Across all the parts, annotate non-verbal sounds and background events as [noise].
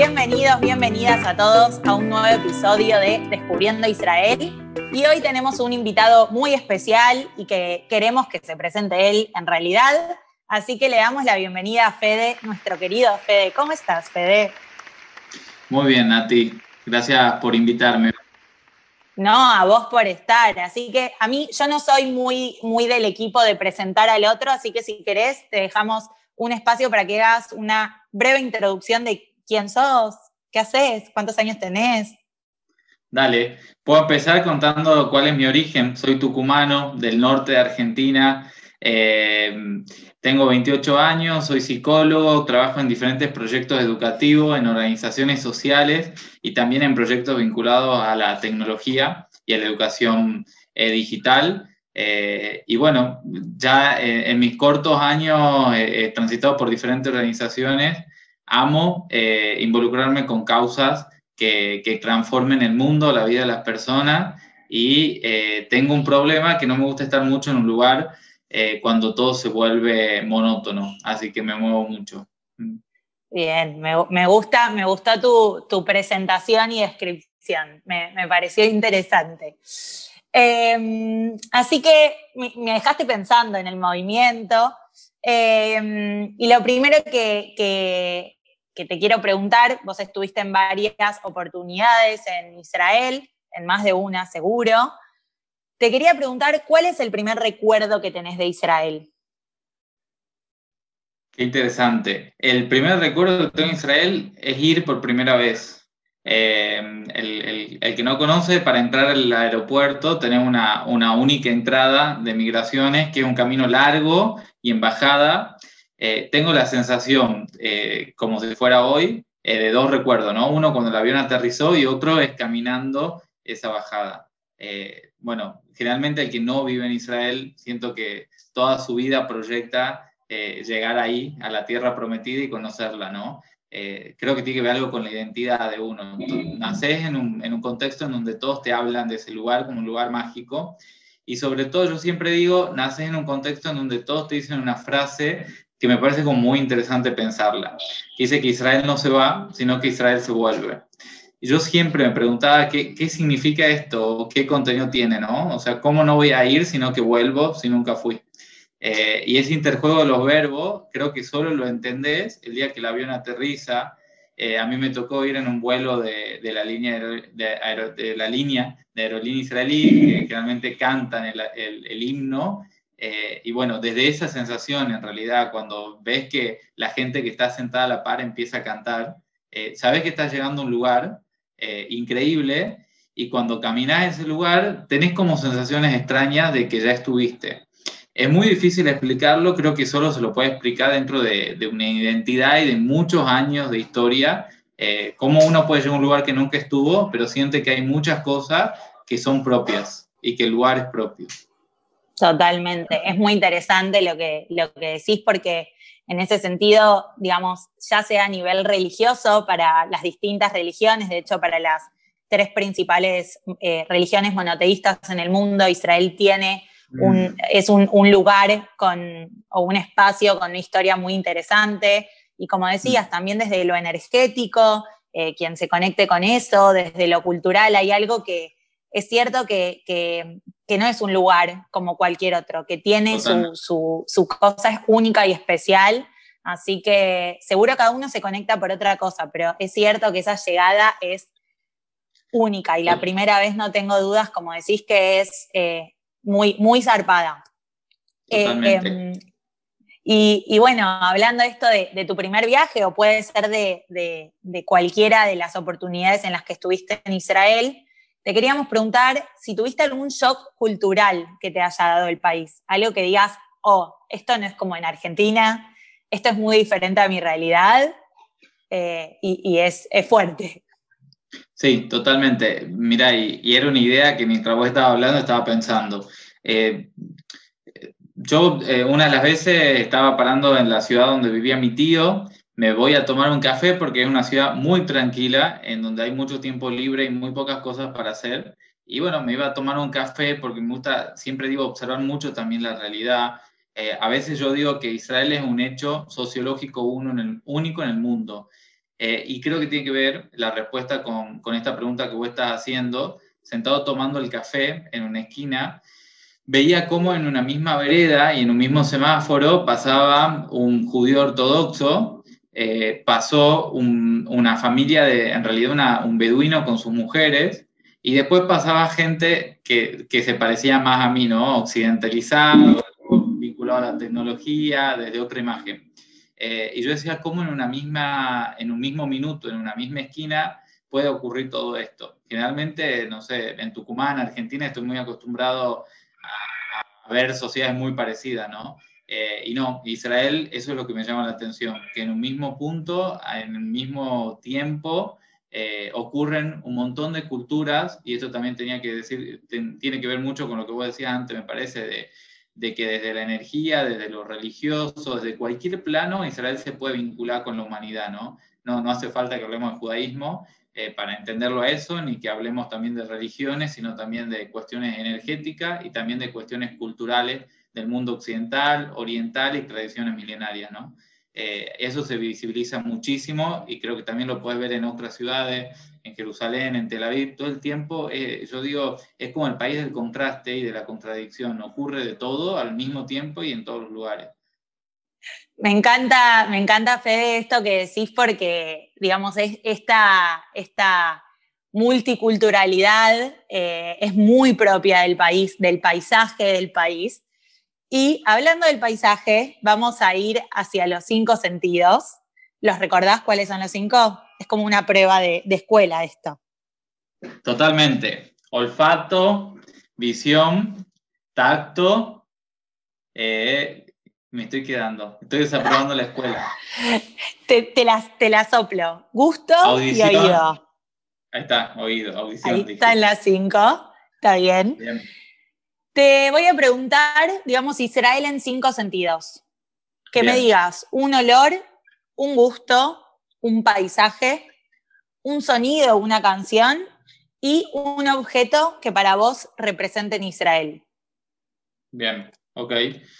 bienvenidos, bienvenidas a todos a un nuevo episodio de Descubriendo Israel. Y hoy tenemos un invitado muy especial y que queremos que se presente él en realidad. Así que le damos la bienvenida a Fede, nuestro querido Fede. ¿Cómo estás, Fede? Muy bien, Nati. Gracias por invitarme. No, a vos por estar. Así que a mí, yo no soy muy, muy del equipo de presentar al otro, así que si querés, te dejamos un espacio para que hagas una breve introducción de quién sos, qué haces, cuántos años tenés. Dale, puedo empezar contando cuál es mi origen. Soy tucumano, del norte de Argentina. Eh, tengo 28 años, soy psicólogo, trabajo en diferentes proyectos educativos, en organizaciones sociales y también en proyectos vinculados a la tecnología y a la educación eh, digital. Eh, y bueno, ya en mis cortos años he transitado por diferentes organizaciones. Amo involucrarme con causas que, que, transformen el mundo, la vida de las personas. Y tengo un problema que no me gusta estar mucho en un lugar eh, cuando todo se vuelve monótono, así que me muevo mucho. Mm. Bien, me, gusta, me gusta tu, tu, presentación y descripción, me, me pareció interesante. Em, así que me, dejaste pensando en el movimiento em, y lo primero que, que, que te quiero preguntar, vos estuviste en varias oportunidades en Israel, en más de una seguro. Te quería preguntar, ¿cuál es el primer recuerdo que tenés de Israel? Qué interesante. El primer recuerdo que tengo de Israel es ir por primera vez. Eh, el, que no conoce, para entrar al aeropuerto tenés una, única entrada de migraciones, que es un camino largo y en bajada. Eh, tengo la sensación, eh, como si fuera hoy, de dos recuerdos, ¿no? Uno cuando el avión aterrizó y otro es caminando esa bajada. bueno, generalmente el que no vive en Israel, siento que toda su vida proyecta eh, llegar ahí, a la tierra prometida y conocerla, ¿no? Eh, creo que tiene que ver algo con la identidad de uno. naces en un, en un contexto en donde todos te hablan de ese lugar como un lugar mágico y sobre todo yo siempre digo, naces en un contexto en donde todos te dicen una frase que me parece como muy interesante pensarla, dice que Israel no se va, sino que Israel se vuelve. Yo siempre me preguntaba qué, qué significa esto, qué contenido tiene, ¿no? O sea, ¿cómo no voy a ir sino que vuelvo si nunca fui? Eh, y ese interjuego de los verbos, creo que solo lo entendés el día que el avión aterriza. Eh, a mí me tocó ir en un vuelo de, de la, línea de, la línea de aerolínea israelí, que generalmente cantan el, el himno. Eh, y bueno, desde esa sensación, en realidad, cuando ves que la gente que está sentada a la par empieza a cantar, sabes que estás llegando a un lugar eh, increíble y cuando caminas ese lugar tenés como sensaciones extrañas de que ya estuviste. Es muy difícil explicarlo, creo que solo se lo puede explicar dentro de, una identidad y de muchos años de historia, eh, cómo uno puede llegar a un lugar que nunca estuvo, pero siente que hay muchas cosas que son propias y que el lugar es propio. Totalmente, es muy interesante lo que, lo que decís porque en ese sentido, digamos, ya sea a nivel religioso para las distintas religiones, de hecho para las tres principales eh, religiones monoteístas en el mundo, Israel tiene un, mm. es un, lugar con, o un espacio con una historia muy interesante. Y como decías, mm. también desde lo energético, eh, quien se conecte con eso, desde lo cultural, hay algo que es cierto que, que no es un lugar como cualquier otro, que tiene su, su, cosa es única y especial. Así que seguro cada uno se conecta por otra cosa, pero es cierto que esa llegada es única y la primera vez no tengo dudas, como decís, que es eh, muy, muy zarpada. Eh, em, y, bueno, hablando esto de, tu primer viaje, o puede ser de, de, cualquiera de las oportunidades en las que estuviste en Israel, te queríamos preguntar si tuviste algún shock cultural que te haya dado el país, algo que digas, oh, esto no es como en Argentina, esto es muy diferente a mi realidad eh, y, es, fuerte. Sí, totalmente. Mira, y, era una idea que mientras vos estabas hablando estaba pensando. Eh, yo eh, una de las veces estaba parando en la ciudad donde vivía mi tío me voy a tomar un café porque es una ciudad muy tranquila, en donde hay mucho tiempo libre y muy pocas cosas para hacer. Y bueno, me iba a tomar un café porque me gusta, siempre digo, observar mucho también la realidad. Eh, a veces yo digo que Israel es un hecho sociológico uno en el, único en el mundo. Eh, y creo que tiene que ver la respuesta con, con, esta pregunta que vos estás haciendo, sentado tomando el café en una esquina, veía cómo en una misma vereda y en un mismo semáforo pasaba un judío ortodoxo, eh, pasó una familia de, en realidad un beduino con sus mujeres, y después pasaba gente que, que se parecía más a mí, ¿no? Occidentalizado, vinculado a la tecnología, desde otra imagen. Eh, y yo decía, ¿cómo en, una misma, en un mismo minuto, en una misma esquina, puede ocurrir todo esto? Generalmente, no sé, en Tucumán, Argentina, estoy muy acostumbrado a, ver sociedades muy parecidas, ¿no? Eh, y no, Israel, eso es lo que me llama la atención, que en un mismo punto, en el mismo tiempo, eh, ocurren un montón de culturas, y esto también tenía que decir, tiene que ver mucho con lo que vos decías antes, me parece, de, de que desde la energía, desde lo religioso, desde cualquier plano, Israel se puede vincular con la humanidad, ¿no? No, no hace falta que hablemos de judaísmo eh, para entenderlo a eso, ni que hablemos también de religiones, sino también de cuestiones energéticas y también de cuestiones culturales del mundo occidental, oriental y tradiciones milenarias, ¿no? Eh, eso se visibiliza muchísimo y creo que también lo puedes ver en otras ciudades, en Jerusalén, en Tel Aviv, todo el tiempo, eh, yo digo, es como el país del contraste y de la contradicción, ocurre de todo al mismo tiempo y en todos los lugares. Me encanta, me encanta, Fede, esto que decís porque, digamos, es esta, esta multiculturalidad eh, es muy propia del país, del paisaje del país. Y hablando del paisaje, vamos a ir hacia los cinco sentidos. ¿Los recordás cuáles son los cinco? Es como una prueba de, escuela esto. Totalmente. Olfato, visión, tacto. Eh, me estoy quedando. Estoy desaprobando la escuela. Te, las, te la soplo. Gusto y oído. Ahí está, oído, audición. Ahí está en las cinco. Está bien. bien. Te voy a preguntar, digamos, Israel en cinco sentidos. Que me digas un olor, un gusto, un paisaje, un sonido, una canción y un objeto que para vos represente en Israel. Bien, ok.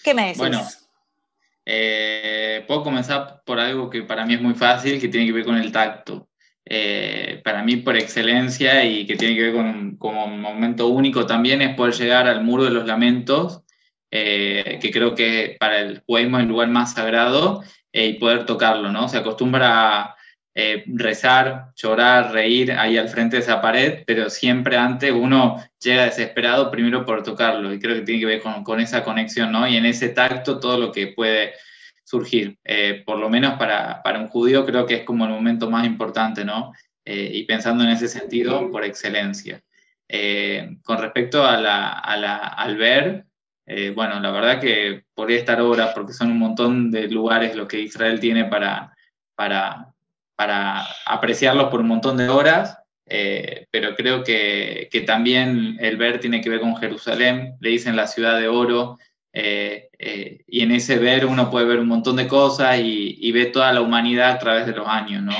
¿Qué me decís? Bueno, eh, puedo comenzar por algo que para mí es muy fácil, que tiene que ver con el tacto. Eh, para mí por excelencia y que tiene que ver con, un momento único también es poder llegar al muro de los lamentos, eh, que creo que para el judaísmo es el lugar más sagrado, eh, y poder tocarlo, ¿no? Se acostumbra a rezar, llorar, reír ahí al frente de esa pared, pero siempre antes uno llega desesperado primero por tocarlo, y creo que tiene que ver con, con esa conexión, ¿no? Y en ese tacto todo lo que puede surgir. Eh, por lo menos para, para, un judío creo que es como el momento más importante, ¿no? Eh, y pensando en ese sentido, por excelencia. Eh, con respecto a la, a la, al ver, bueno, la verdad que podría estar horas porque son un montón de lugares lo que Israel tiene para, para, para apreciarlos por un montón de horas. pero creo que, que, también el ver tiene que ver con Jerusalén, le dicen la ciudad de oro, eh, eh, y en ese ver uno puede ver un montón de cosas y, y ve toda la humanidad a través de los años, ¿no?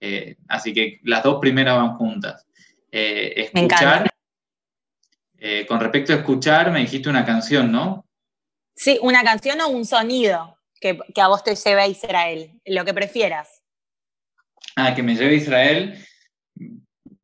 Eh, así que las dos primeras van juntas. escuchar. con respecto a escuchar, me dijiste una canción, ¿no? Sí, una canción o un sonido que, que a vos te lleve a Israel, lo que prefieras. Ah, que me lleve Israel.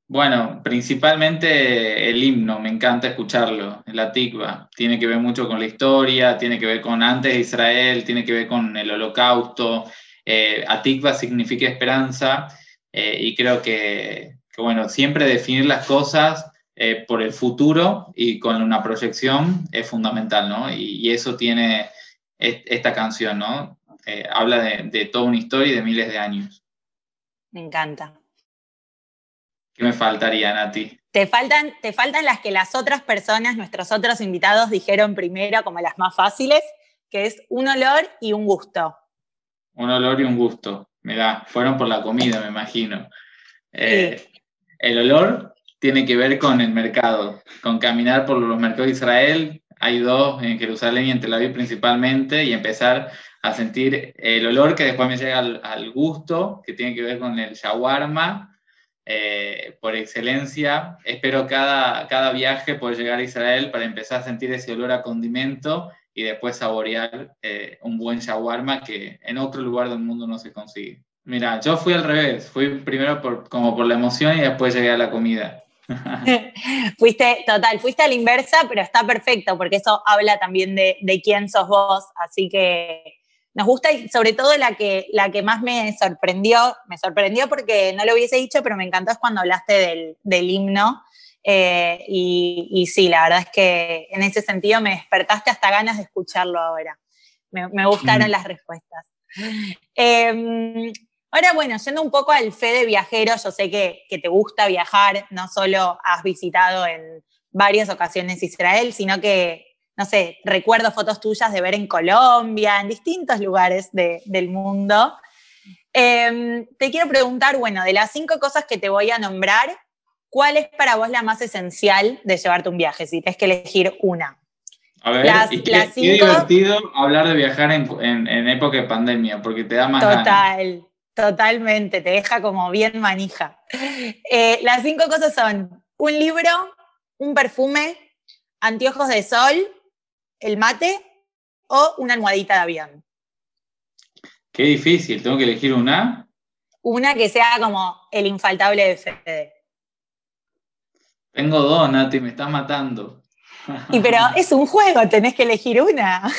Bueno, principalmente el himno, me encanta escucharlo, la tikva. Tiene que ver mucho con la historia, tiene que ver con antes de Israel, tiene que ver con el holocausto. Eh, Atikva significa esperanza eh, y creo que, bueno, siempre definir las cosas eh, por el futuro y con una proyección es fundamental, ¿no? Y, eso tiene esta canción, ¿no? Eh, habla de, de toda una historia y de miles de años. Me encanta. ¿Qué me faltarían a ti? Te faltan, te faltan las que las otras personas, nuestros otros invitados, dijeron primero como las más fáciles, que es un olor y un gusto. Un olor y un gusto. Mira, fueron por la comida, me imagino. Eh, el olor tiene que ver con el mercado, con caminar por los mercados de Israel. Hay dos en Jerusalén y en Tel Aviv principalmente, y empezar a sentir el olor que después me llega al, al gusto, que tiene que ver con el shawarma, eh, por excelencia. Espero cada, cada viaje poder llegar a Israel para empezar a sentir ese olor a condimento y después saborear eh, un buen shawarma que en otro lugar del mundo no se consigue. Mira, yo fui al revés, fui primero por, como por la emoción y después llegué a la comida. [laughs] fuiste, total, fuiste a la inversa, pero está perfecto porque eso habla también de, de, quién sos vos, así que nos gusta y sobre todo la que, la que más me sorprendió, me sorprendió porque no lo hubiese dicho, pero me encantó es cuando hablaste del, del himno. Eh, y, y, sí, la verdad es que en ese sentido me despertaste hasta ganas de escucharlo ahora. Me, me gustaron mm. las respuestas. Eh, Ahora, bueno, yendo un poco al fe de viajero, yo sé que, te gusta viajar, no solo has visitado en varias ocasiones Israel, sino que, no sé, recuerdo fotos tuyas de ver en Colombia, en distintos lugares del mundo. Em, te quiero preguntar, bueno, de las cinco cosas que te voy a nombrar, ¿cuál es para vos la más esencial de llevarte un viaje? Si tienes que elegir una. A ver, qué, divertido hablar de viajar en, época de pandemia, porque te da más Total. Totalmente, te deja como bien manija. Eh, las cinco cosas son un libro, un perfume, anteojos de sol, el mate o una almohadita de avión. Qué difícil, tengo que elegir una. Una que sea como el infaltable de Fede. Tengo dos, Nati, me estás matando. Y pero [laughs] es un juego, tenés que elegir una.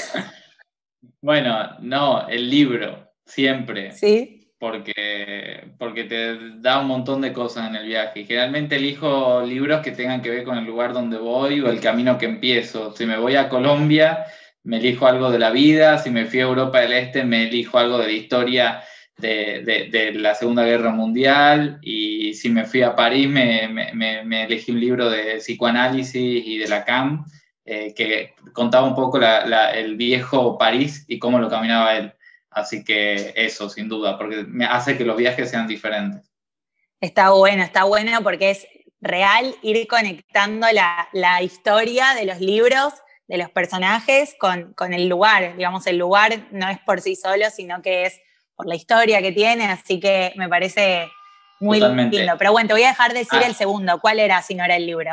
Bueno, no, el libro, siempre. Sí porque, porque te da un montón de cosas en el viaje. Y generalmente elijo libros que tengan que ver con el lugar donde voy o el camino que empiezo. Si me voy a Colombia, me elijo algo de la vida. Si me fui a Europa del Este, me elijo algo de la historia de, la Segunda Guerra Mundial. Y si me fui a París, me, me, elegí un libro de psicoanálisis y de Lacan, eh, que contaba un poco el viejo París y cómo lo caminaba él. Así que eso, sin duda, porque me hace que los viajes sean diferentes. Está bueno, está bueno porque es real ir conectando la, la historia de los libros, de los personajes, con, con, el lugar. Digamos, el lugar no es por sí solo, sino que es por la historia que tiene, así que me parece muy lindo. Pero bueno, te voy a dejar decir ah. el segundo. ¿Cuál era si no era el libro?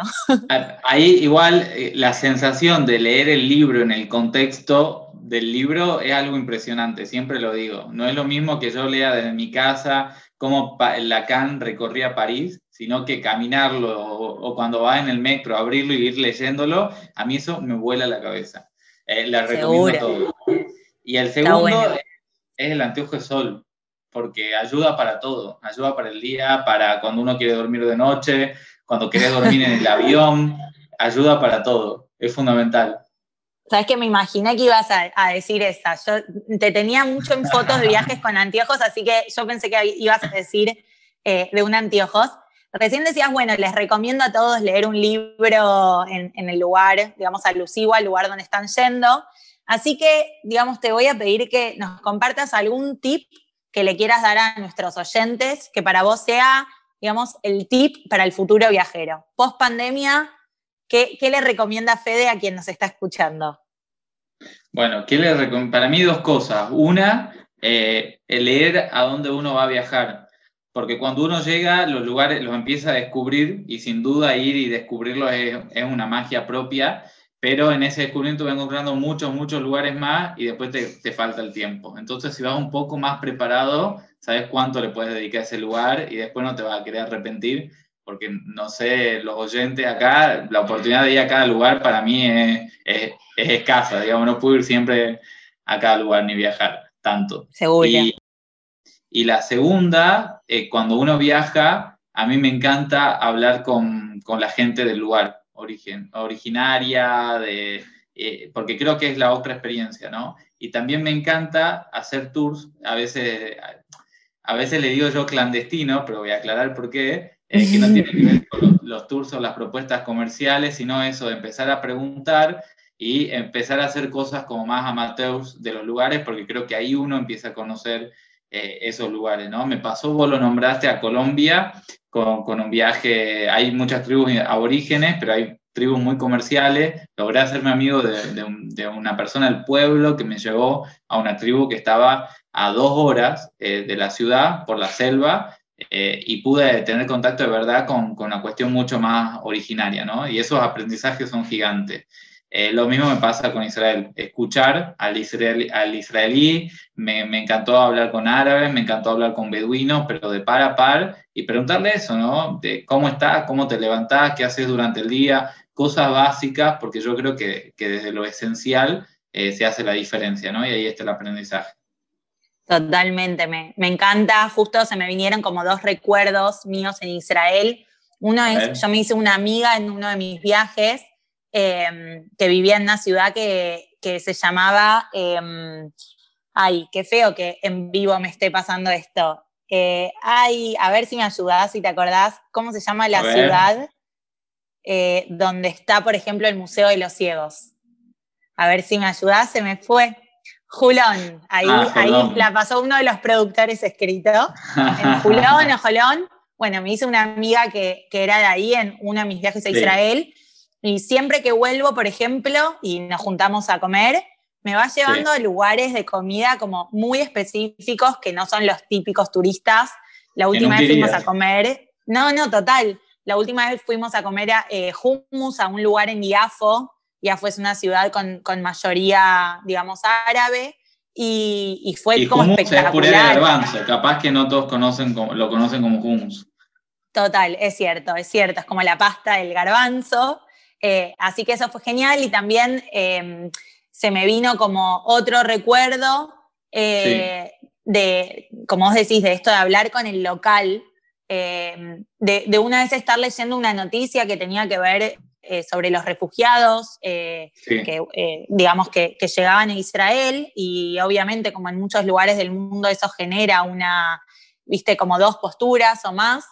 Ahí igual eh, la sensación de leer el libro en el contexto del libro es algo impresionante, siempre lo digo. No es lo mismo que yo lea desde mi casa cómo Lacan recorría París, sino que caminarlo o, cuando va en el metro, abrirlo y ir leyéndolo, a mí eso me vuela la cabeza. Eh, la recomiendo todo. Y el segundo es el anteojo de sol, porque ayuda para todo, ayuda para el día, para cuando uno quiere dormir de noche, cuando quiere dormir en el avión, ayuda para todo, es fundamental. Sabes que me imaginé que ibas a, decir esa. Yo te tenía mucho en fotos de viajes con anteojos, así que yo pensé que ibas a decir eh, de un anteojos. Recién decías, bueno, les recomiendo a todos leer un libro en, el lugar, digamos, alusivo al lugar donde están yendo. Así que, digamos, te voy a pedir que nos compartas algún tip que le quieras dar a nuestros oyentes, que para vos sea, digamos, el tip para el futuro viajero. Post pandemia, ¿qué, ¿qué, le recomienda Fede a quien nos está escuchando? Bueno, ¿qué le para mí dos cosas. Una, eh, leer a dónde uno va a viajar. Porque cuando uno llega, los lugares los empieza a descubrir y sin duda ir y descubrirlos es, una magia propia, pero en ese descubrimiento vas encontrando muchos, muchos lugares más y después te, te, falta el tiempo. Entonces, si vas un poco más preparado, sabes cuánto le puedes dedicar a ese lugar y después no te vas a querer arrepentir, porque no sé, los oyentes acá, la oportunidad de ir a cada lugar para mí es, es, es escasa, digamos, no puedo ir siempre a cada lugar ni viajar tanto. Seguro. Y, y la segunda, eh, cuando uno viaja, a mí me encanta hablar con, con la gente del lugar, origen, originaria, de, eh, porque creo que es la otra experiencia, ¿no? Y también me encanta hacer tours, a veces, a veces le digo yo clandestino, pero voy a aclarar por qué, eh, que no tiene que ver [laughs] con los, los tours o las propuestas comerciales, sino eso de empezar a preguntar y empezar a hacer cosas como más amateurs de los lugares, porque creo que ahí uno empieza a conocer eh, esos lugares, ¿no? Me pasó, vos lo nombraste a Colombia con, con, un viaje, hay muchas tribus aborígenes, pero hay tribus muy comerciales. Logré hacerme amigo de, de, de una persona del pueblo que me llevó a una tribu que estaba a dos horas eh, de la ciudad por la selva eh, y pude tener contacto de verdad con, con una cuestión mucho más originaria, ¿no? Y esos aprendizajes son gigantes. Eh, lo mismo me pasa con Israel, escuchar al israelí, al israelí me, encantó hablar con árabes, me encantó hablar con beduinos, pero de par a par, y preguntarle eso, ¿no? De cómo estás, cómo te levantás, qué haces durante el día, cosas básicas, porque yo creo que, desde lo esencial eh, se hace la diferencia, ¿no? Y ahí está el aprendizaje. Totalmente, me, me, encanta. Justo se me vinieron como dos recuerdos míos en Israel. Uno es, yo me hice una amiga en uno de mis viajes Em, que vivía en una ciudad que, se llamaba, em, ay, qué feo que en vivo me esté pasando esto. Eh, ay, a ver si me ayudás, si te acordás, ¿cómo se llama la ciudad eh, donde está, por ejemplo, el Museo de los Ciegos? A ver si me ayudás, se me fue. Julón, ahí, ah, ahí la pasó uno de los productores escrito. En [laughs] Julón o Jolón. Bueno, me hice una amiga que, que, era de ahí en uno de mis viajes a Israel y siempre que vuelvo, por ejemplo, y nos juntamos a comer, me va llevando a lugares de comida como muy específicos que no son los típicos turistas. La última vez fuimos a comer, no, no, total. La última vez fuimos a comer a, eh, hummus a un lugar en Iafo. Iafo es una ciudad con, con mayoría, digamos, árabe. Y, y fue y como espectacular. Es puré de garbanzo, capaz que no todos conocen lo conocen como hummus. Total, es cierto, es cierto, es como la pasta del garbanzo. Eh, así que eso fue genial y también em, se me vino como otro recuerdo eh, de, como vos decís, de esto de hablar con el local, em, de, una vez estar leyendo una noticia que tenía que ver eh, sobre los refugiados que, digamos, que, que, llegaban a Israel y obviamente como en muchos lugares del mundo eso genera una, viste, como dos posturas o más.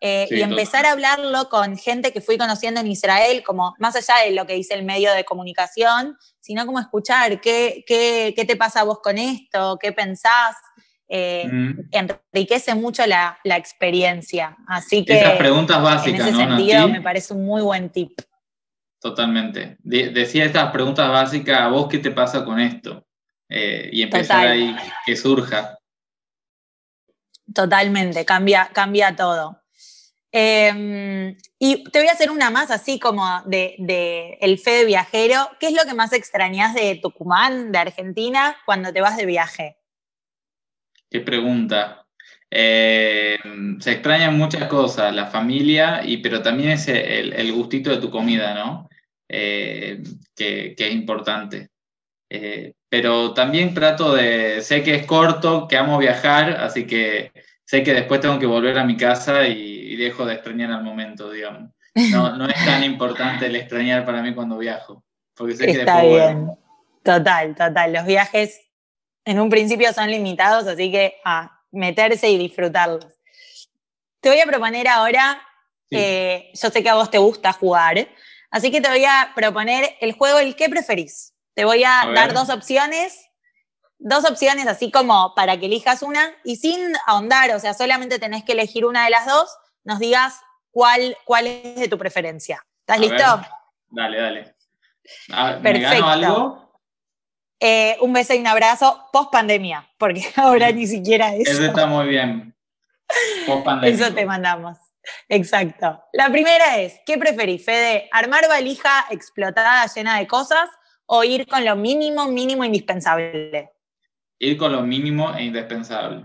Eh, y empezar a hablarlo con gente que fui conociendo en Israel, como más allá de lo que dice el medio de comunicación, sino como escuchar qué, qué, qué te pasa a vos con esto, qué pensás. Eh, mm. Enriquece mucho la, la, experiencia. Así que. Estas preguntas básicas, en ese sentido, me parece un muy buen tip. Totalmente. decía estas preguntas básicas, ¿a vos qué te pasa con esto? Eh, y empezar ahí que surja. Totalmente, cambia, cambia todo. Em, y te voy a hacer una más así como de, el fe de viajero. ¿Qué es lo que más extrañas de Tucumán, de Argentina, cuando te vas de viaje? Qué pregunta. Eh, se extrañan muchas cosas, la familia, y, pero también es el, gustito de tu comida, ¿no? Eh, que, es importante. Eh, pero también trato de, sé que es corto, que amo viajar, así que sé que después tengo que volver a mi casa y, dejo de extrañar al momento, digamos. No, no, es tan importante el extrañar para mí cuando viajo, porque sé que Está bien. Total, total. Los viajes en un principio son limitados, así que a meterse y disfrutarlos. Te voy a proponer ahora, eh, yo sé que a vos te gusta jugar, así que te voy a proponer el juego el que preferís. Te voy a dar dos opciones dos opciones así como para que elijas una y sin ahondar, o sea, solamente tenés que elegir una de las dos, nos digas cuál, cuál es de tu preferencia. ¿Estás listo? Dale, dale. Perfecto. algo? Eh, un beso y un abrazo post pandemia, porque [laughs] ahora ni siquiera eso. Eso está muy bien. Post pandemia. Eso te mandamos. Exacto. La primera es, ¿qué preferís, Fede? ¿Armar valija explotada llena de cosas o ir con lo mínimo, mínimo indispensable? ir con lo mínimo e indispensable.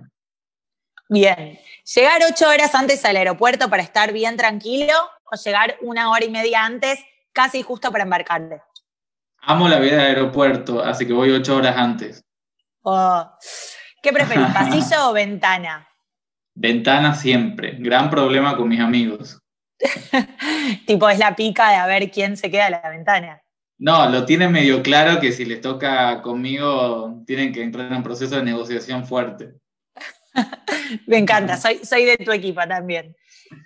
Bien. ¿Llegar ocho horas antes al aeropuerto para estar bien tranquilo o llegar una hora y media antes, casi justo para embarcarte? Amo la vida del aeropuerto, así que voy ocho horas antes. Oh. ¿Qué preferís, [laughs] pasillo o ventana? Ventana siempre. Gran problema con mis amigos. [laughs] tipo, es la pica de a ver quién se queda en la ventana. No, lo tienen medio claro que si les toca conmigo, tienen que entrar en un proceso de negociación fuerte. [laughs] Me encanta, soy, soy de tu equipo también.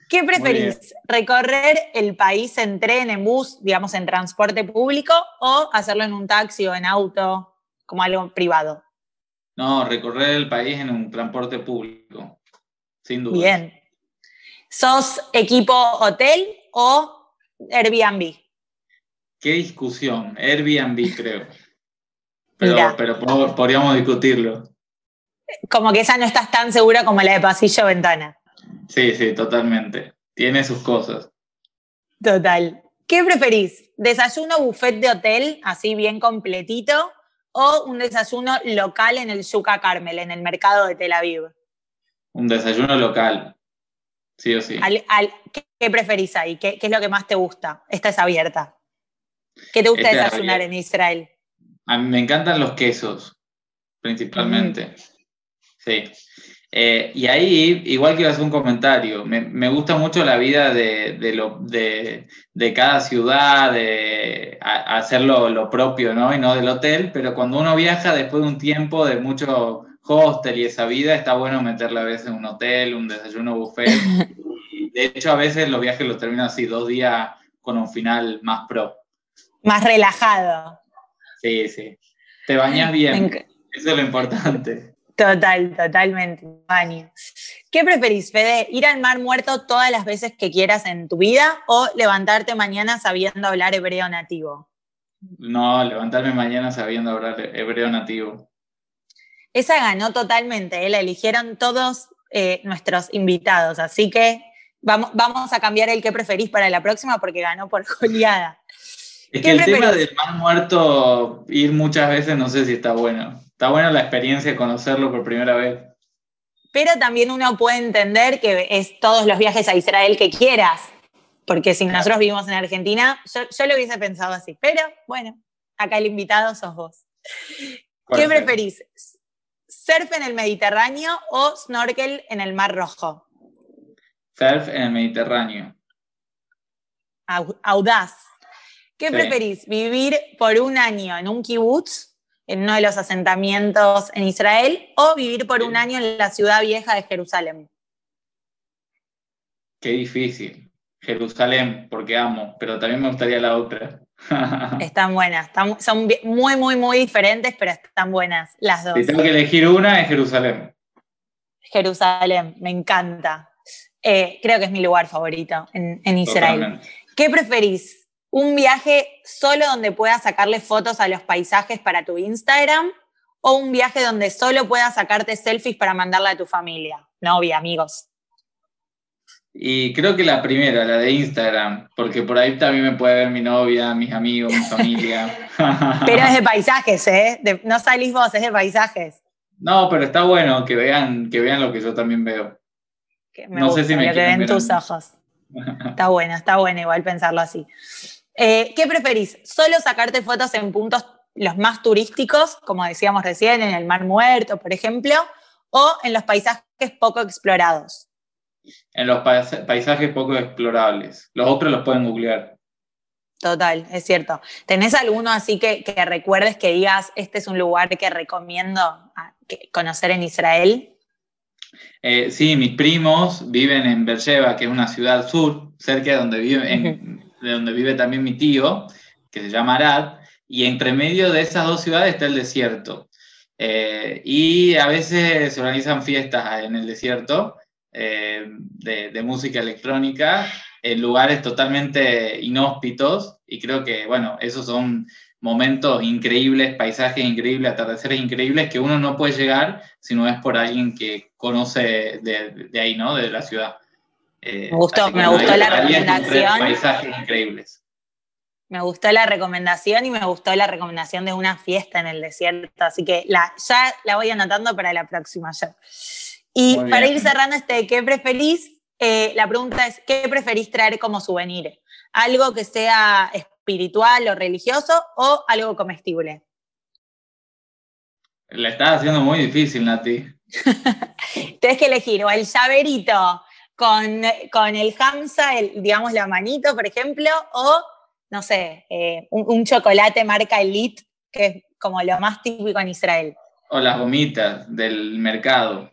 ¿Qué preferís? ¿Recorrer el país en tren, en bus, digamos, en transporte público o hacerlo en un taxi o en auto, como algo privado? No, recorrer el país en un transporte público, sin duda. Bien. ¿Sos equipo hotel o Airbnb? Qué discusión. Airbnb, creo. Pero, pero podríamos discutirlo. Como que esa no estás tan segura como la de pasillo ventana. Sí, sí, totalmente. Tiene sus cosas. Total. ¿Qué preferís? ¿Desayuno buffet de hotel, así bien completito, o un desayuno local en el Yuca Carmel, en el mercado de Tel Aviv? Un desayuno local, sí o sí. ¿qué, preferís ahí? ¿Qué, es lo que más te gusta? Esta es abierta. ¿Qué te gusta desayunar en Israel? A mí me encantan los quesos, principalmente. Sí. Eh, y ahí igual quiero hacer un comentario. Me, gusta mucho la vida de, lo, de, cada ciudad, de hacerlo lo propio, ¿no? Y no del hotel, pero cuando uno viaja después de un tiempo de mucho hostel y esa vida, está bueno meterla a veces en un hotel, un desayuno buffet. [laughs] de hecho, a veces los viajes los termino así, dos días con un final más pro. Más relajado. Sí, sí. Te bañas bien. Eso es lo importante. Total, totalmente, baño. ¿Qué preferís, Fede? ¿Ir al mar muerto todas las veces que quieras en tu vida o levantarte mañana sabiendo hablar hebreo nativo? No, levantarme mañana sabiendo hablar hebreo nativo. Esa ganó totalmente, ¿eh? la eligieron todos eh, nuestros invitados, así que vamos, vamos a cambiar el que preferís para la próxima porque ganó por [laughs] goleada. Es que el tema del mar muerto, ir muchas veces, no sé si está bueno. Está buena la experiencia de conocerlo por primera vez. Pero también uno puede entender que es todos los viajes a Israel que quieras. Porque si nosotros vivimos en Argentina, yo, lo hubiese pensado así. Pero bueno, acá el invitado sos vos. ¿Qué preferís? ¿Surf en el Mediterráneo o snorkel en el Mar Rojo? Surf en el Mediterráneo. Audaz. ¿Qué preferís? ¿Vivir por un año en un kibutz en uno de los asentamientos en Israel o vivir por un año en la ciudad vieja de Jerusalén? Qué difícil. Jerusalén, porque amo, pero también me gustaría la otra. [laughs] están buenas, son muy, muy, muy diferentes, pero están buenas las dos. Si tengo que elegir una, es Jerusalén. Jerusalén, me encanta. Eh, creo que es mi lugar favorito en, en Israel. ¿Qué preferís? un viaje solo donde puedas sacarle fotos a los paisajes para tu Instagram o un viaje donde solo puedas sacarte selfies para mandarle a tu familia, novia, amigos. Y creo que la primera, la de Instagram, porque por ahí también me puede ver mi novia, mis amigos, mi familia. [laughs] pero es de paisajes, ¿eh? no salís vos, es de paisajes. No, pero está bueno que vean, que vean lo que yo también veo. no sé si me que ven tus ojos. Está bueno, está bueno igual pensarlo así. Eh, ¿Qué preferís? ¿Solo sacarte fotos en puntos los más turísticos, como decíamos recién, en el Mar Muerto, por ejemplo, o en los paisajes poco explorados? En los paisajes poco explorables. Los otros los pueden googlear. Total, es cierto. ¿Tenés alguno así que, recuerdes que digas, este es un lugar que recomiendo conocer en Israel? Eh, sí, mis primos viven en Beersheba, que es una ciudad sur, cerca de donde viven, de donde vive también mi tío, que se llama Arad, y entre medio de esas dos ciudades está el desierto. Eh, y a veces se organizan fiestas en el desierto eh, de, música electrónica en lugares totalmente inhóspitos y creo que, bueno, esos son momentos increíbles, paisajes increíbles, atardeceres increíbles que uno no puede llegar si no es por alguien que conoce de, de ahí, ¿no? De la ciudad. Eh, me gustó, me gustó la recomendación. Paisajes increíbles. Me gustó la recomendación y me gustó la recomendación de una fiesta en el desierto, así que la, ya la voy anotando para la próxima ya. Y para ir cerrando este ¿qué preferís? Eh, la pregunta es, ¿qué preferís traer como souvenir? ¿Algo que sea espiritual o religioso o algo comestible? La estás haciendo muy difícil, Nati. [laughs] Tienes que elegir o el llaverito con, con el Hamza, el, digamos la manito, por ejemplo, o, no sé, eh, un, chocolate marca Elite, que es como lo más típico en Israel. O las gomitas del mercado.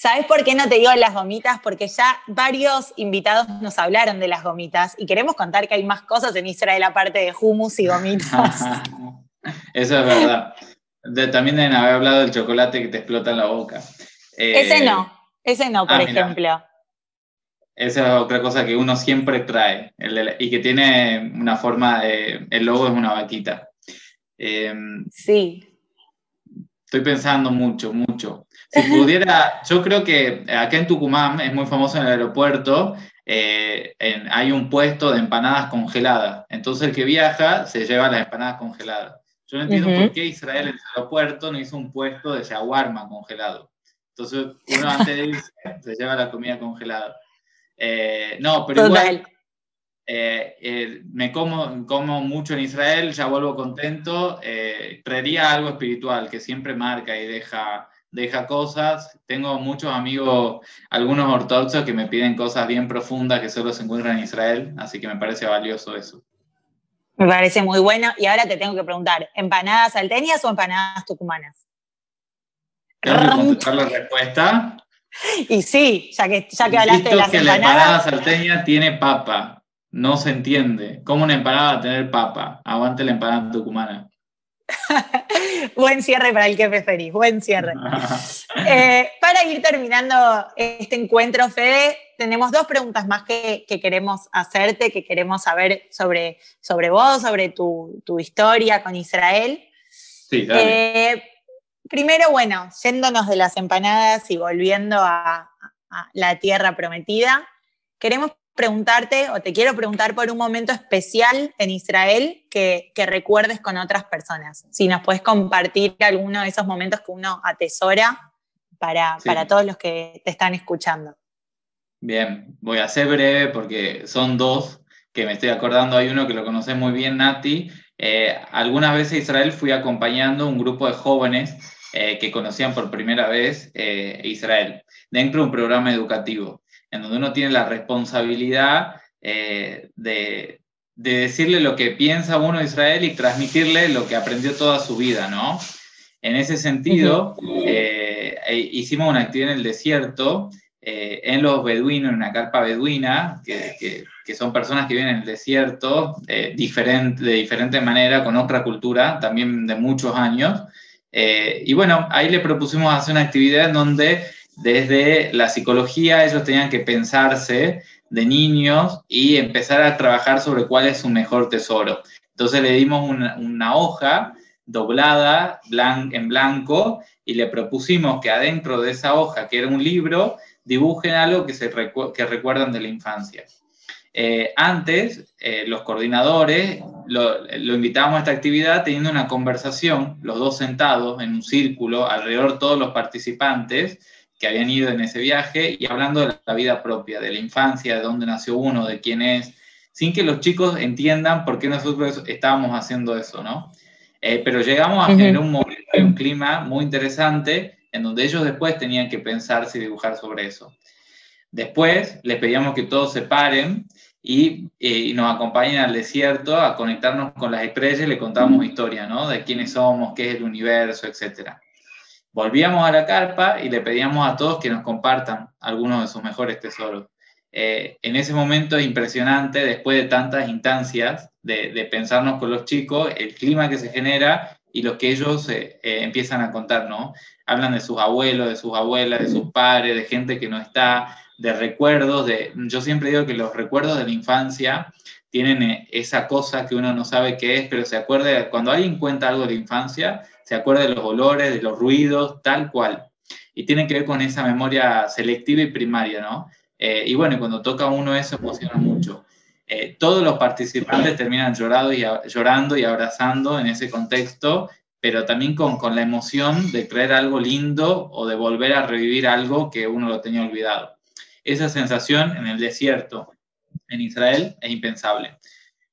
¿Sabes por qué no te digo las gomitas? Porque ya varios invitados nos hablaron de las gomitas y queremos contar que hay más cosas en Israel aparte de hummus y gomitas. [laughs] Eso es verdad. también deben haber hablado del chocolate que te explota en la boca. ese eh, no, ese no, por ah, ejemplo. Esa es otra cosa que uno siempre trae y que tiene una forma, de, el logo es una vaquita. Em, sí. Estoy pensando mucho, mucho. Si pudiera, yo creo que acá en Tucumán es muy famoso en el aeropuerto eh, hay un puesto de empanadas congeladas. Entonces el que viaja se lleva las empanadas congeladas. Yo no entiendo por qué Israel en el aeropuerto no hizo un puesto de shawarma congelado. Entonces uno antes de irse [laughs] se lleva la comida congelada. Eh, no, pero igual eh, me como, como mucho en Israel, ya vuelvo contento. traería algo espiritual que siempre marca y deja deja cosas. Tengo muchos amigos, algunos ortodoxos, que me piden cosas bien profundas que solo se encuentran en Israel, así que me parece valioso eso. Me parece muy bueno. Y ahora te tengo que preguntar, ¿empanadas salteñas o empanadas tucumanas? ¿Tengo que contestar la respuesta? Y sí, ya que, ya que hablaste de las que empanadas. La empanada salteña tiene papa. No se entiende. ¿Cómo una empanada va a tener papa? Aguante la empanada tucumana. [laughs] buen cierre para el que preferís, buen cierre. [laughs] Eh, para ir terminando este encuentro, Fede, tenemos dos preguntas más que, queremos hacerte, que queremos saber sobre, sobre vos, sobre tu, historia con Israel. Sí, eh, primero, bueno, yéndonos de las empanadas y volviendo a la tierra prometida, queremos preguntarte o te quiero preguntar por un momento especial en Israel que, recuerdes con otras personas. Si nos puedes compartir alguno de esos momentos que uno atesora para, para todos los que te están escuchando. Bien, voy a ser breve porque son dos que me estoy acordando. Hay uno que lo conoces muy bien, Nati. Eh, algunas veces Israel fui acompañando un grupo de jóvenes eh, que conocían por primera vez eh, Israel dentro de un programa educativo en donde uno tiene la responsabilidad eh, de, decirle lo que piensa uno de Israel y transmitirle lo que aprendió toda su vida, ¿no? En ese sentido, eh, e, hicimos una actividad en el desierto, eh, en los beduinos, en una carpa beduina, que, son personas que viven en el desierto diferente, de diferente manera, con otra cultura, también de muchos años. y bueno, ahí le propusimos hacer una actividad en donde desde la psicología ellos tenían que pensarse de niños y empezar a trabajar sobre cuál es su mejor tesoro. Entonces le dimos una, hoja doblada en blanco y le propusimos que adentro de esa hoja, que era un libro, dibujen algo que, se recuerdan de la infancia. Eh, antes, eh, los coordinadores lo, lo invitábamos a esta actividad teniendo una conversación, los dos sentados en un círculo, alrededor todos los participantes, que habían ido en ese viaje y hablando de la vida propia, de la infancia, de dónde nació uno, de quién es, sin que los chicos entiendan por qué nosotros estábamos haciendo eso, ¿no? Eh, pero llegamos a tener un momento y un clima muy interesante en donde ellos después tenían que pensarse y dibujar sobre eso. Después les pedíamos que todos se paren y, eh, y, nos acompañen al desierto a conectarnos con las estrellas y le contamos historia, ¿no? De quiénes somos, qué es el universo, etcétera. Volvíamos a la carpa y le pedíamos a todos que nos compartan algunos de sus mejores tesoros. Eh, en ese momento es impresionante, después de tantas instancias de, pensarnos con los chicos, el clima que se genera y lo que ellos eh, eh, empiezan a contar, ¿no? Hablan de sus abuelos, de sus abuelas, de sus padres, de gente que no está, de recuerdos, de, yo siempre digo que los recuerdos de la infancia tienen esa cosa que uno no sabe qué es, pero se acuerda, cuando alguien cuenta algo de infancia, se acuerda de los olores, de los ruidos, tal cual. Y tiene que ver con esa memoria selectiva y primaria, ¿no? Eh, y bueno, cuando toca uno eso emociona mucho. Eh, todos los participantes terminan llorando y, llorando y abrazando en ese contexto, pero también con, con la emoción de creer algo lindo o de volver a revivir algo que uno lo tenía olvidado. Esa sensación en el desierto, en Israel, es impensable.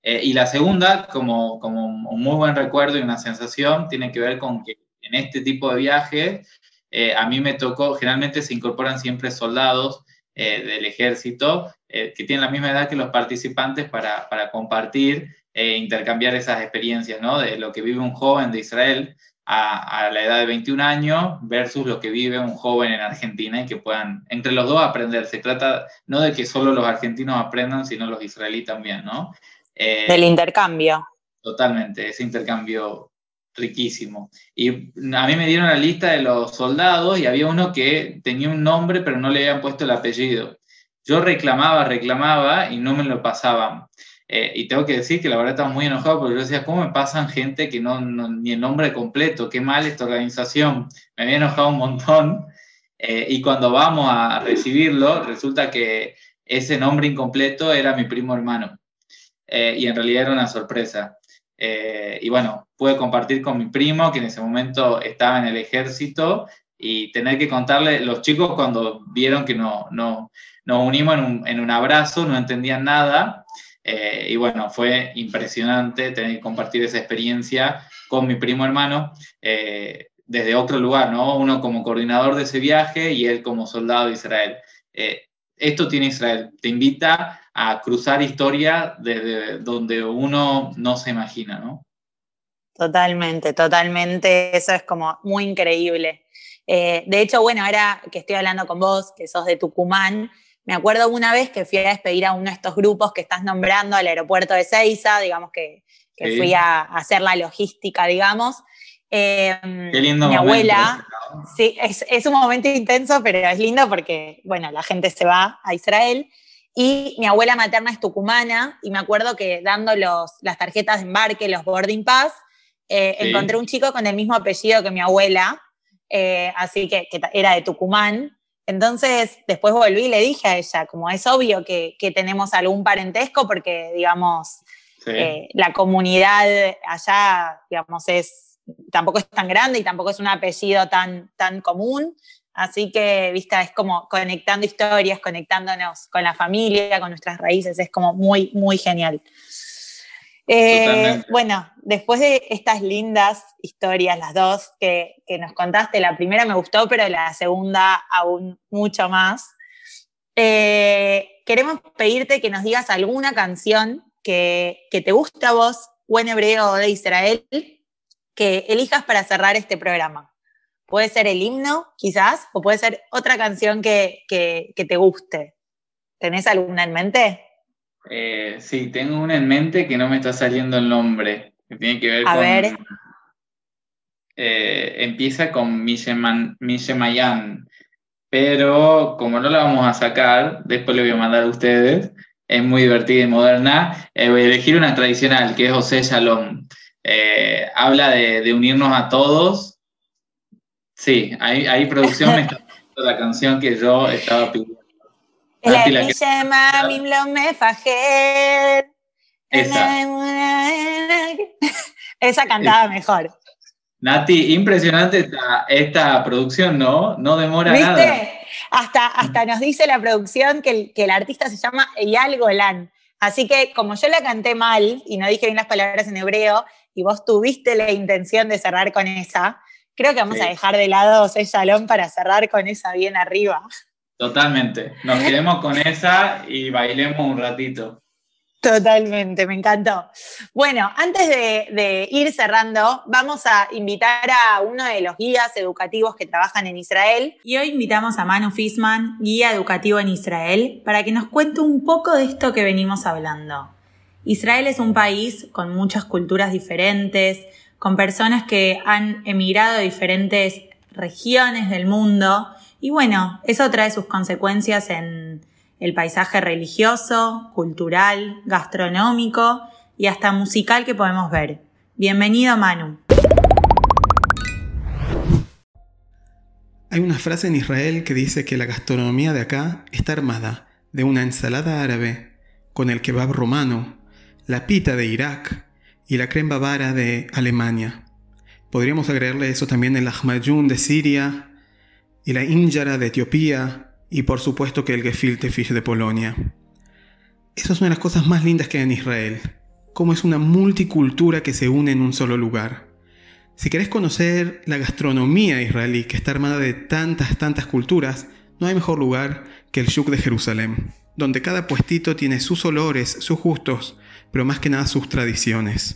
Eh, y la segunda, como, como un muy buen recuerdo y una sensación, tiene que ver con que en este tipo de viajes, eh, a mí me tocó, generalmente se incorporan siempre soldados eh, del ejército que tienen la misma edad que los participantes para, para compartir e intercambiar esas experiencias, ¿no? De lo que vive un joven de Israel a, a, la edad de 21 años versus lo que vive un joven en Argentina y que puedan entre los dos aprender. Se trata no de que solo los argentinos aprendan, sino los israelíes también, ¿no? Eh, Del intercambio. Totalmente, ese intercambio riquísimo. Y a mí me dieron la lista de los soldados y había uno que tenía un nombre pero no le habían puesto el apellido. Yo reclamaba, reclamaba y no me lo pasaban. Eh, y tengo que decir que la verdad estaba muy enojado porque yo decía, ¿cómo me pasan gente que no, ni el nombre completo? Qué mal esta organización. Me había enojado un montón. Eh, y cuando vamos a recibirlo, resulta que ese nombre incompleto era mi primo hermano. Eh, y en realidad era una sorpresa. Eh, y bueno, pude compartir con mi primo, que en ese momento estaba en el ejército, y tener que contarle, los chicos cuando vieron que no, no, nos unimos en un, en un abrazo, no entendían nada, eh, y bueno, fue impresionante tener compartir esa experiencia con mi primo hermano desde otro lugar, ¿no? Uno como coordinador de ese viaje y él como soldado de Israel. esto tiene Israel, te invita a cruzar historia desde donde uno no se imagina, ¿no? Totalmente, totalmente. Eso es como muy increíble. Eh, de hecho, bueno, ahora que estoy hablando con vos, que sos de Tucumán, me acuerdo una vez que fui a despedir a uno de estos grupos que estás nombrando al aeropuerto de Ceiza, digamos que, fui a, hacer la logística, digamos. Eh, Qué lindo mi abuela, sí, es, es, un momento intenso, pero es lindo porque, bueno, la gente se va a Israel. Y mi abuela materna es tucumana y me acuerdo que dando los, las tarjetas de embarque, los boarding pass, eh, encontré un chico con el mismo apellido que mi abuela, eh, así que, era de Tucumán. Entonces después volví y le dije a ella, como es obvio que, tenemos algún parentesco porque, digamos, eh, la comunidad allá, digamos, es, tampoco es tan grande y tampoco es un apellido tan, tan común. Así que, vista, es como conectando historias, conectándonos con la familia, con nuestras raíces, es como muy, muy genial. Eh, bueno, después de estas lindas historias, las dos que, nos contaste, la primera me gustó, pero la segunda aún mucho más. Eh, queremos pedirte que nos digas alguna canción que, que te guste a vos, o en hebreo o de Israel, que elijas para cerrar este programa. Puede ser el himno, quizás, o puede ser otra canción que, te guste. ¿Tenés alguna en mente? Eh, sí, tengo una en mente que no me está saliendo el nombre, que tiene que ver A Ver. Eh, empieza con Mayan, pero como no la vamos a sacar, después le voy a mandar a ustedes, es muy divertida y moderna, eh, voy a elegir una tradicional, que es José Shalom. habla de, de unirnos a todos Sí, ahí, producción me está [laughs] la canción que yo estaba pidiendo. La que llama me fajer. Esa. [laughs] Esa cantaba mejor. Nati, impresionante esta, producción, ¿no? No demora nada. Hasta, hasta nos dice la producción que el, que el artista se llama Eyal Golan. Así que como yo la canté mal y no dije bien las palabras en hebreo, y vos tuviste la intención de cerrar con esa, Creo que vamos a dejar de lado José Shalom para cerrar con esa bien arriba. Totalmente. Nos quedemos con esa y bailemos un ratito. Totalmente, me encantó. Bueno, antes de, ir cerrando, vamos a invitar a uno de los guías educativos que trabajan en Israel. Y hoy invitamos a Manu Fisman, guía educativo en Israel, para que nos cuente un poco de esto que venimos hablando. Israel es un país con muchas culturas diferentes, con personas que han emigrado a diferentes regiones del mundo y bueno, eso trae sus consecuencias en el paisaje religioso, cultural, gastronómico y hasta musical que podemos ver. Bienvenido Manu. Hay una frase en Israel que dice que la gastronomía de acá está armada de una ensalada árabe con el kebab romano, la pita de Irak, y la crema bávara de Alemania. Podríamos agregarle eso también el ahmayun de Siria y la injara de Etiopía y por supuesto que el gefilte fish de Polonia. Esa es una de las cosas más lindas que hay en Israel, cómo es una multicultura que se une en un solo lugar. Si querés conocer la gastronomía israelí, que está armada de tantas, tantas culturas, no hay mejor lugar que el Shuk de Jerusalén, donde cada puestito tiene sus olores, sus gustos, pero más que nada sus tradiciones.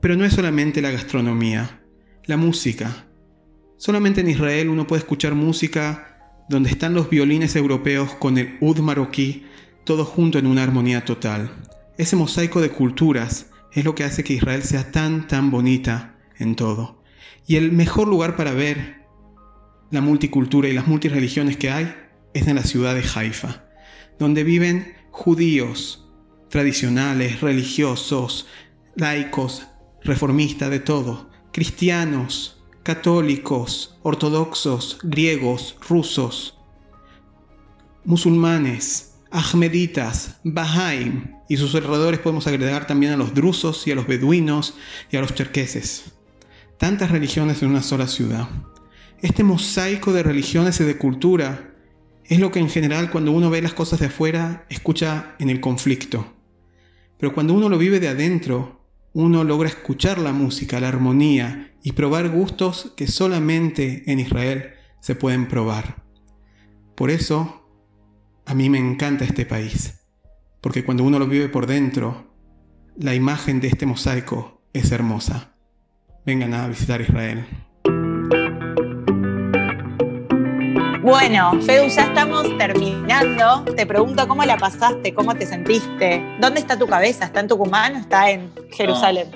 Pero no es solamente la gastronomía, la música. Solamente en Israel uno puede escuchar música donde están los violines europeos con el ud marroquí, todo junto en una armonía total. Ese mosaico de culturas es lo que hace que Israel sea tan, tan bonita en todo. Y el mejor lugar para ver la multicultura y las multireligiones que hay es en la ciudad de Haifa, donde viven judíos, tradicionales, religiosos, laicos, reformistas, de todo, cristianos, católicos, ortodoxos, griegos, rusos, musulmanes, Ahmeditas, Bahaim y sus alrededores podemos agregar también a los drusos y a los beduinos y a los cherqueses. Tantas religiones en una sola ciudad. Este mosaico de religiones y de cultura es lo que en general cuando uno ve las cosas de afuera escucha en el conflicto. Pero cuando uno lo vive de adentro, uno logra escuchar la música, la armonía y probar gustos que solamente en Israel se pueden probar. Por eso, a mí me encanta este país, porque cuando uno lo vive por dentro, la imagen de este mosaico es hermosa. Vengan a visitar Israel. Bueno, Fedu, ya estamos terminando. Te pregunto cómo la pasaste, cómo te sentiste. ¿Dónde está tu cabeza? ¿Está en Tucumán o está en Jerusalén?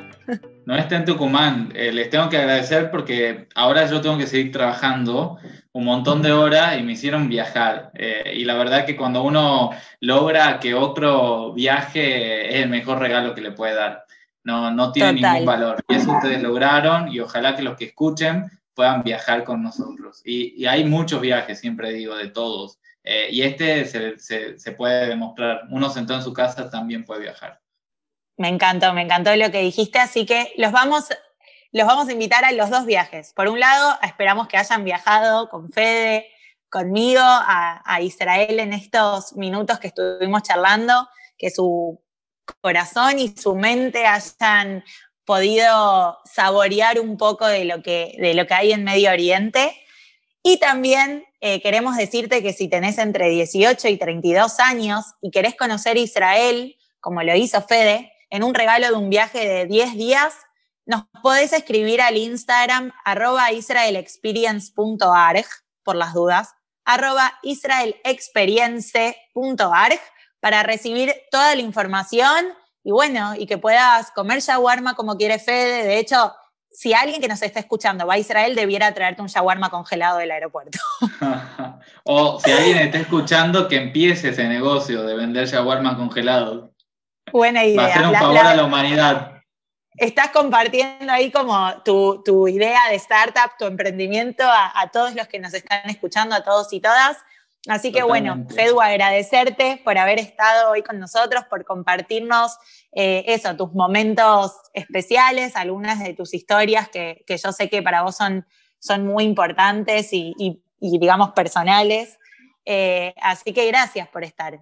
No, está en Tucumán. Eh, les tengo que agradecer porque ahora yo tengo que seguir trabajando un montón de horas y me hicieron viajar. Eh, y la verdad que cuando uno logra que otro viaje es el mejor regalo que le puede dar. No, no tiene ningún valor. Y eso ustedes lograron y ojalá que los que escuchen puedan viajar con nosotros. Y, hay muchos viajes, siempre digo, de todos. Eh, y este se, se, puede demostrar. Uno sentado en su casa también puede viajar. Me encantó, me encantó lo que dijiste, así que los vamos, los vamos a invitar a los dos viajes. Por un lado, esperamos que hayan viajado con Fede, conmigo a, a Israel en estos minutos que estuvimos charlando, que su corazón y su mente hayan podido saborear un poco de lo que, de lo que hay en Medio Oriente. Y también eh, queremos decirte que si tenés entre 18 y 32 años y querés conocer Israel, como lo hizo Fede, en un regalo de un viaje de 10 días, nos podés escribir al Instagram arroba israelexperience.arg, por las dudas, arroba israelexperience.arg para recibir toda la información y bueno, y que puedas comer shawarma como quiere Fede. De hecho, si alguien que nos está escuchando va a Israel, debiera traerte un shawarma congelado del aeropuerto. [laughs] [laughs] o si alguien está escuchando, que empiece ese negocio de vender shawarma congelado. Buena idea. Va a ser un favor a la humanidad. Estás compartiendo ahí como tu, idea de startup, tu emprendimiento a, a todos los que nos están escuchando, a todos y todas. Así que bueno, Fedu, agradecerte por haber estado hoy con nosotros, por compartirnos eh, eso, tus momentos especiales, algunas de tus historias que, yo sé que para vos son, son muy importantes y, digamos personales. Eh, así que gracias por estar.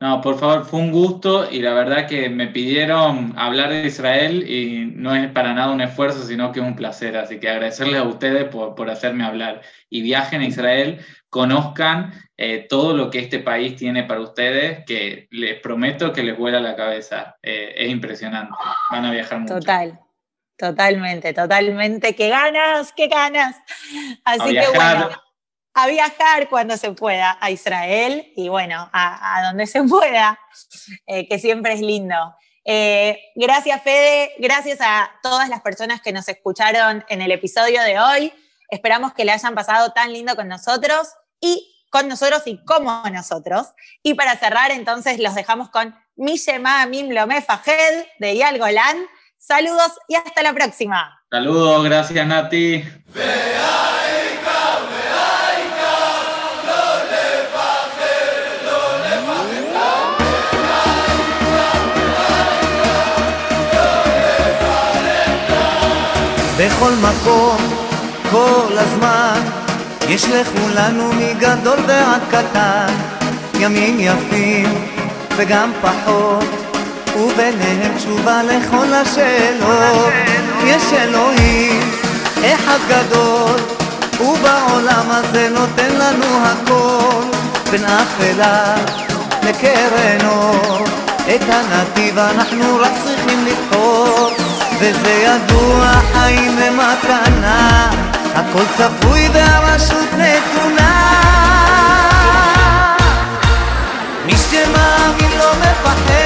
No, por favor, fue un gusto y la verdad que me pidieron hablar de Israel y no es para nada un esfuerzo, sino que es un placer. Así que agradecerles a ustedes por, por hacerme hablar. Y viajen a Israel, conozcan eh, todo lo que este país tiene para ustedes, que les prometo que les vuela la cabeza. Eh, es impresionante. Van a viajar mucho. Total. Totalmente, totalmente. ¡Qué ganas! ¡Qué ganas! Así que bueno a viajar cuando se pueda a Israel y bueno, a, donde se pueda, eh, que siempre es lindo. Eh, gracias Fede, gracias a todas las personas que nos escucharon en el episodio de hoy. Esperamos que le hayan pasado tan lindo con nosotros y con nosotros y como nosotros. Y para cerrar, entonces los dejamos con Mishema Mim Lome Fajed de Yal Golan. Saludos y hasta la próxima. Saludos, gracias Nati. בכל מקום, כל הזמן, יש לכולנו מגדול ועד קטן, ימים יפים וגם פחות, וביניהם תשובה לכל השאלות. יש אלוהים אחד גדול, ובעולם הזה נותן לנו הכל, בין אפלה לקרן אור. את הנתיב אנחנו רק צריכים לבחור וזה ידוע, חיים הם A colza fui de la suerte una Ni se magin lo me pa